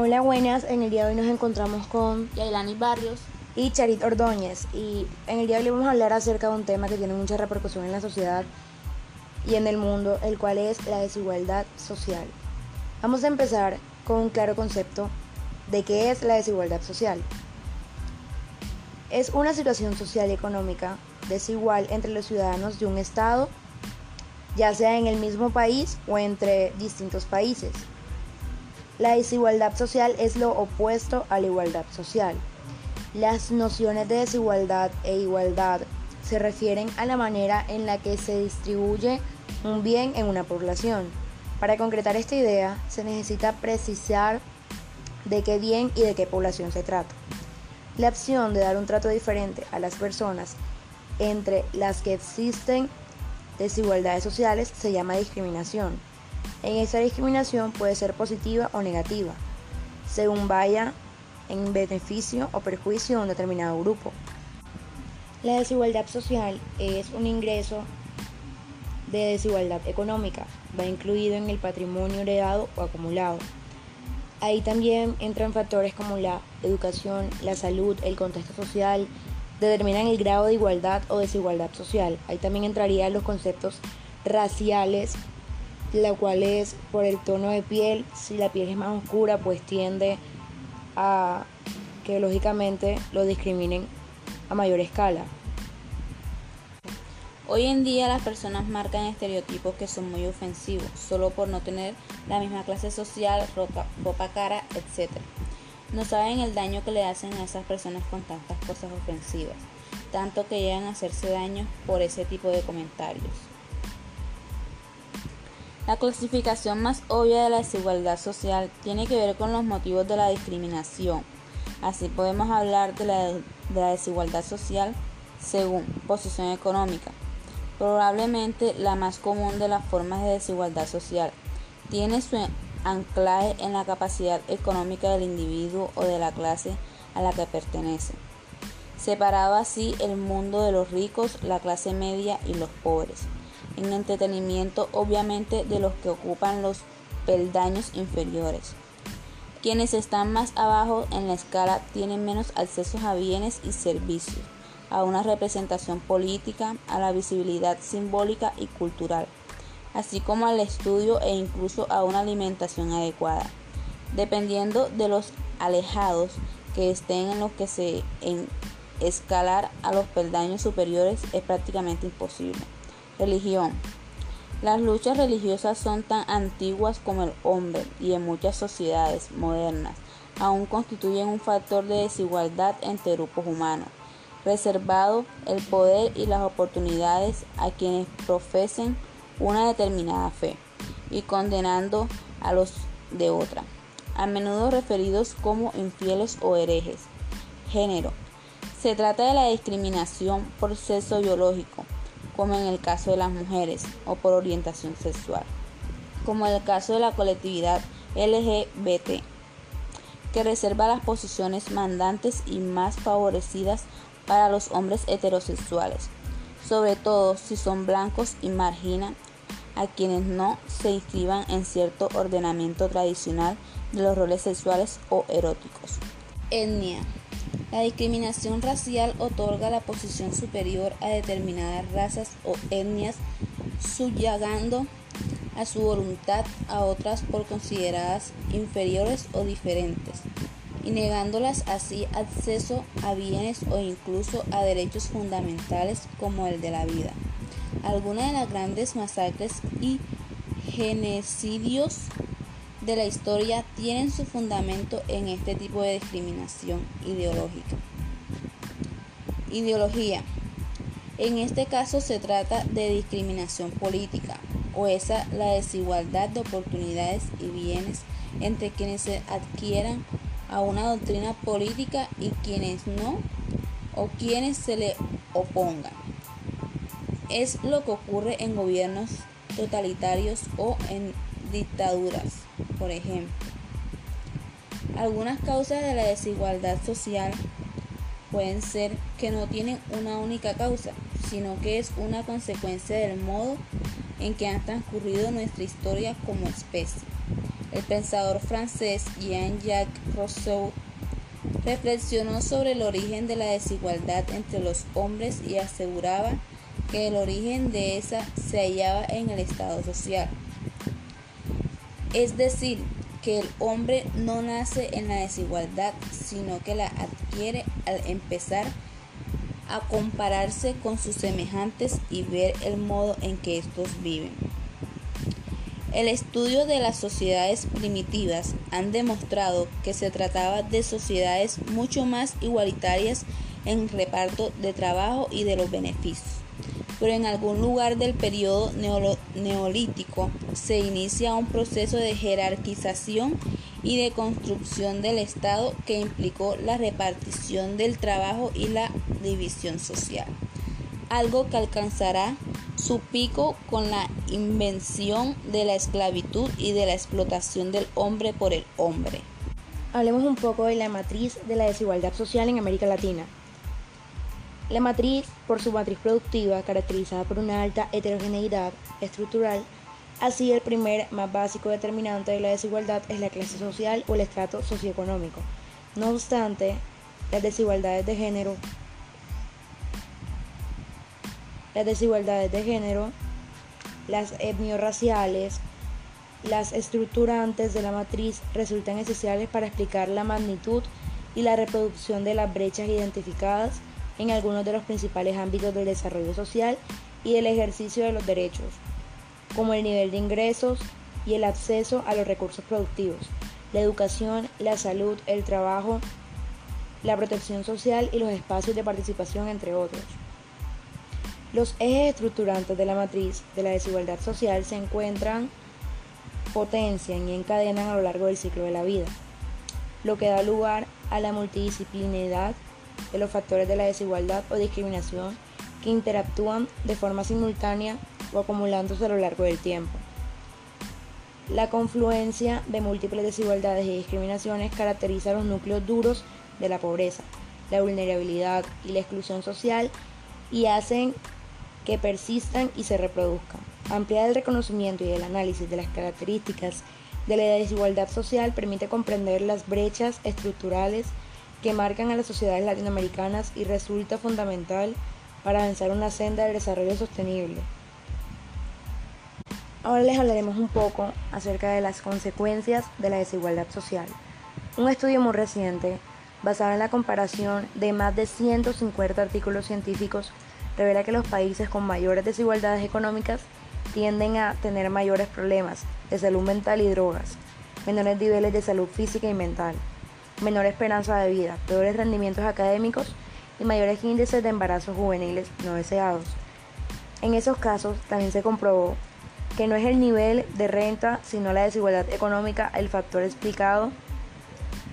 Hola, buenas. En el día de hoy nos encontramos con Yailani Barrios y Charit Ordóñez. Y en el día de hoy vamos a hablar acerca de un tema que tiene mucha repercusión en la sociedad y en el mundo, el cual es la desigualdad social. Vamos a empezar con un claro concepto de qué es la desigualdad social. Es una situación social y económica desigual entre los ciudadanos de un Estado, ya sea en el mismo país o entre distintos países. La desigualdad social es lo opuesto a la igualdad social. Las nociones de desigualdad e igualdad se refieren a la manera en la que se distribuye un bien en una población. Para concretar esta idea se necesita precisar de qué bien y de qué población se trata. La opción de dar un trato diferente a las personas entre las que existen desigualdades sociales se llama discriminación. En esa discriminación puede ser positiva o negativa, según vaya en beneficio o perjuicio de un determinado grupo. La desigualdad social es un ingreso de desigualdad económica, va incluido en el patrimonio heredado o acumulado. Ahí también entran factores como la educación, la salud, el contexto social, determinan el grado de igualdad o desigualdad social. Ahí también entrarían los conceptos raciales, la cual es por el tono de piel, si la piel es más oscura, pues tiende a que lógicamente lo discriminen a mayor escala. Hoy en día las personas marcan estereotipos que son muy ofensivos, solo por no tener la misma clase social, ropa, ropa cara, etc. No saben el daño que le hacen a esas personas con tantas cosas ofensivas, tanto que llegan a hacerse daño por ese tipo de comentarios. La clasificación más obvia de la desigualdad social tiene que ver con los motivos de la discriminación. Así podemos hablar de la, de la desigualdad social según posición económica, probablemente la más común de las formas de desigualdad social. Tiene su anclaje en la capacidad económica del individuo o de la clase a la que pertenece. Separado así el mundo de los ricos, la clase media y los pobres. En entretenimiento obviamente de los que ocupan los peldaños inferiores. Quienes están más abajo en la escala tienen menos accesos a bienes y servicios a una representación política, a la visibilidad simbólica y cultural, así como al estudio e incluso a una alimentación adecuada. Dependiendo de los alejados que estén en los que se en escalar a los peldaños superiores es prácticamente imposible. Religión. Las luchas religiosas son tan antiguas como el hombre y en muchas sociedades modernas aún constituyen un factor de desigualdad entre grupos humanos reservado el poder y las oportunidades a quienes profesen una determinada fe y condenando a los de otra, a menudo referidos como infieles o herejes. Género. Se trata de la discriminación por sexo biológico, como en el caso de las mujeres, o por orientación sexual, como en el caso de la colectividad LGBT, que reserva las posiciones mandantes y más favorecidas para los hombres heterosexuales, sobre todo si son blancos y margina a quienes no se inscriban en cierto ordenamiento tradicional de los roles sexuales o eróticos. Etnia. La discriminación racial otorga la posición superior a determinadas razas o etnias, subyugando a su voluntad a otras por consideradas inferiores o diferentes y negándolas así acceso a bienes o incluso a derechos fundamentales como el de la vida. Algunas de las grandes masacres y genocidios de la historia tienen su fundamento en este tipo de discriminación ideológica. Ideología. En este caso se trata de discriminación política o esa la desigualdad de oportunidades y bienes entre quienes se adquieran a una doctrina política y quienes no o quienes se le opongan. Es lo que ocurre en gobiernos totalitarios o en dictaduras, por ejemplo. Algunas causas de la desigualdad social pueden ser que no tienen una única causa, sino que es una consecuencia del modo en que ha transcurrido nuestra historia como especie. El pensador francés Jean-Jacques Rousseau reflexionó sobre el origen de la desigualdad entre los hombres y aseguraba que el origen de esa se hallaba en el estado social. Es decir, que el hombre no nace en la desigualdad, sino que la adquiere al empezar a compararse con sus semejantes y ver el modo en que estos viven. El estudio de las sociedades primitivas han demostrado que se trataba de sociedades mucho más igualitarias en reparto de trabajo y de los beneficios pero en algún lugar del periodo neolítico se inicia un proceso de jerarquización y de construcción del Estado que implicó la repartición del trabajo y la división social, algo que alcanzará su pico con la invención de la esclavitud y de la explotación del hombre por el hombre. Hablemos un poco de la matriz de la desigualdad social en América Latina. La matriz, por su matriz productiva, caracterizada por una alta heterogeneidad estructural, así el primer más básico determinante de la desigualdad es la clase social o el estrato socioeconómico. No obstante, las desigualdades de género las desigualdades de género, las etniorraciales, las estructurantes de la matriz resultan esenciales para explicar la magnitud y la reproducción de las brechas identificadas en algunos de los principales ámbitos del desarrollo social y del ejercicio de los derechos, como el nivel de ingresos y el acceso a los recursos productivos, la educación, la salud, el trabajo, la protección social y los espacios de participación, entre otros. Los ejes estructurantes de la matriz de la desigualdad social se encuentran, potencian y encadenan a lo largo del ciclo de la vida, lo que da lugar a la multidisciplinidad de los factores de la desigualdad o discriminación que interactúan de forma simultánea o acumulándose a lo largo del tiempo. La confluencia de múltiples desigualdades y discriminaciones caracteriza los núcleos duros de la pobreza, la vulnerabilidad y la exclusión social y hacen que persistan y se reproduzcan. Ampliar el reconocimiento y el análisis de las características de la desigualdad social permite comprender las brechas estructurales que marcan a las sociedades latinoamericanas y resulta fundamental para avanzar una senda del desarrollo sostenible. Ahora les hablaremos un poco acerca de las consecuencias de la desigualdad social. Un estudio muy reciente, basado en la comparación de más de 150 artículos científicos, revela que los países con mayores desigualdades económicas tienden a tener mayores problemas de salud mental y drogas, menores niveles de salud física y mental, menor esperanza de vida, peores rendimientos académicos y mayores índices de embarazos juveniles no deseados. En esos casos también se comprobó que no es el nivel de renta, sino la desigualdad económica el factor explicado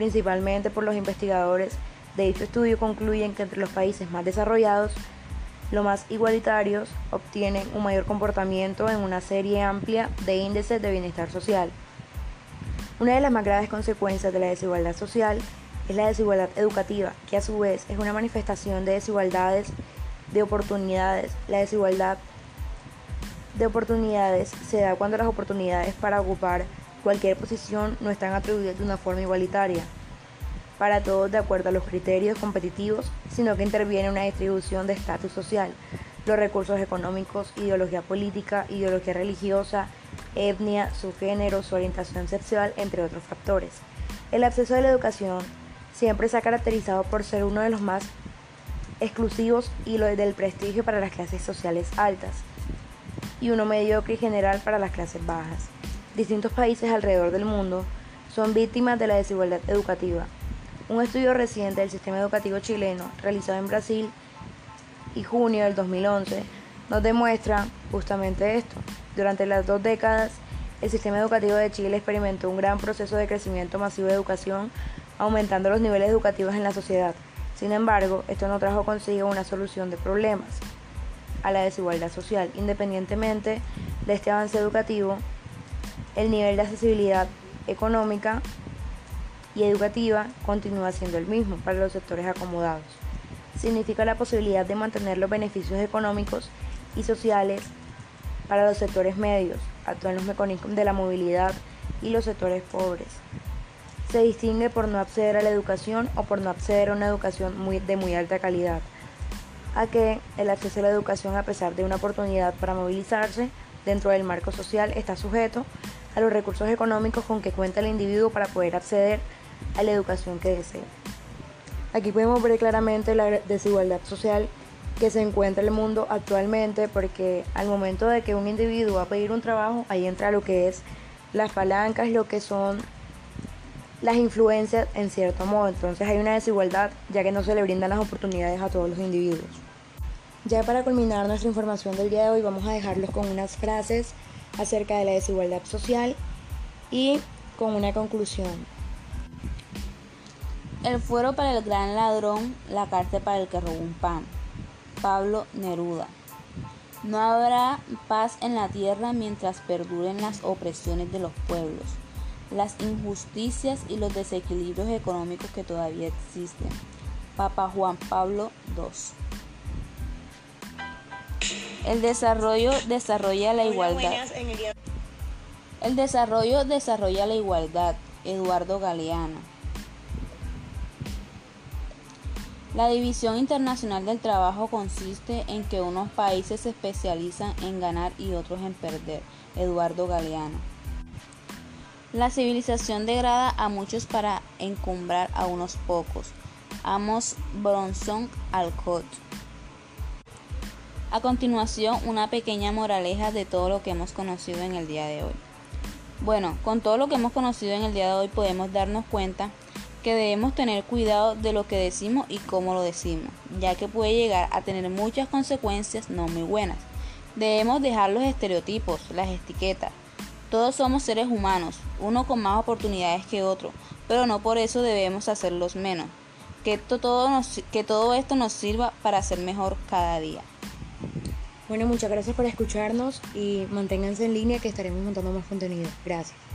principalmente por los investigadores de dicho estudio concluyen que entre los países más desarrollados, los más igualitarios obtienen un mayor comportamiento en una serie amplia de índices de bienestar social. Una de las más graves consecuencias de la desigualdad social es la desigualdad educativa, que a su vez es una manifestación de desigualdades de oportunidades. La desigualdad de oportunidades se da cuando las oportunidades para ocupar cualquier posición no están atribuidas de una forma igualitaria para todos de acuerdo a los criterios competitivos, sino que interviene una distribución de estatus social, los recursos económicos, ideología política, ideología religiosa, etnia, su género, su orientación sexual, entre otros factores. El acceso a la educación siempre se ha caracterizado por ser uno de los más exclusivos y lo del prestigio para las clases sociales altas y uno mediocre y general para las clases bajas. Distintos países alrededor del mundo son víctimas de la desigualdad educativa. Un estudio reciente del sistema educativo chileno, realizado en Brasil y junio del 2011, nos demuestra justamente esto. Durante las dos décadas, el sistema educativo de Chile experimentó un gran proceso de crecimiento masivo de educación, aumentando los niveles educativos en la sociedad. Sin embargo, esto no trajo consigo una solución de problemas a la desigualdad social. Independientemente de este avance educativo, el nivel de accesibilidad económica y educativa continúa siendo el mismo para los sectores acomodados. Significa la posibilidad de mantener los beneficios económicos y sociales para los sectores medios, actúan los mecanismos de la movilidad y los sectores pobres. Se distingue por no acceder a la educación o por no acceder a una educación de muy alta calidad, a que el acceso a la educación, a pesar de una oportunidad para movilizarse dentro del marco social, está sujeto a los recursos económicos con que cuenta el individuo para poder acceder a la educación que desea. Aquí podemos ver claramente la desigualdad social que se encuentra en el mundo actualmente porque al momento de que un individuo va a pedir un trabajo, ahí entra lo que es las palancas, lo que son las influencias en cierto modo. Entonces hay una desigualdad ya que no se le brindan las oportunidades a todos los individuos. Ya para culminar nuestra información del día de hoy vamos a dejarlos con unas frases acerca de la desigualdad social y con una conclusión. El fuero para el gran ladrón, la cárcel para el que robó un pan. Pablo Neruda. No habrá paz en la tierra mientras perduren las opresiones de los pueblos, las injusticias y los desequilibrios económicos que todavía existen. Papa Juan Pablo II. El desarrollo desarrolla la igualdad. El desarrollo desarrolla la igualdad. Eduardo Galeano. La división internacional del trabajo consiste en que unos países se especializan en ganar y otros en perder. Eduardo Galeano. La civilización degrada a muchos para encumbrar a unos pocos. Amos Bronson Alcott. A continuación, una pequeña moraleja de todo lo que hemos conocido en el día de hoy. Bueno, con todo lo que hemos conocido en el día de hoy podemos darnos cuenta que debemos tener cuidado de lo que decimos y cómo lo decimos, ya que puede llegar a tener muchas consecuencias no muy buenas. Debemos dejar los estereotipos, las etiquetas. Todos somos seres humanos, uno con más oportunidades que otro, pero no por eso debemos hacerlos menos. Que todo, que todo esto nos sirva para ser mejor cada día. Bueno, muchas gracias por escucharnos y manténganse en línea que estaremos montando más contenido. Gracias.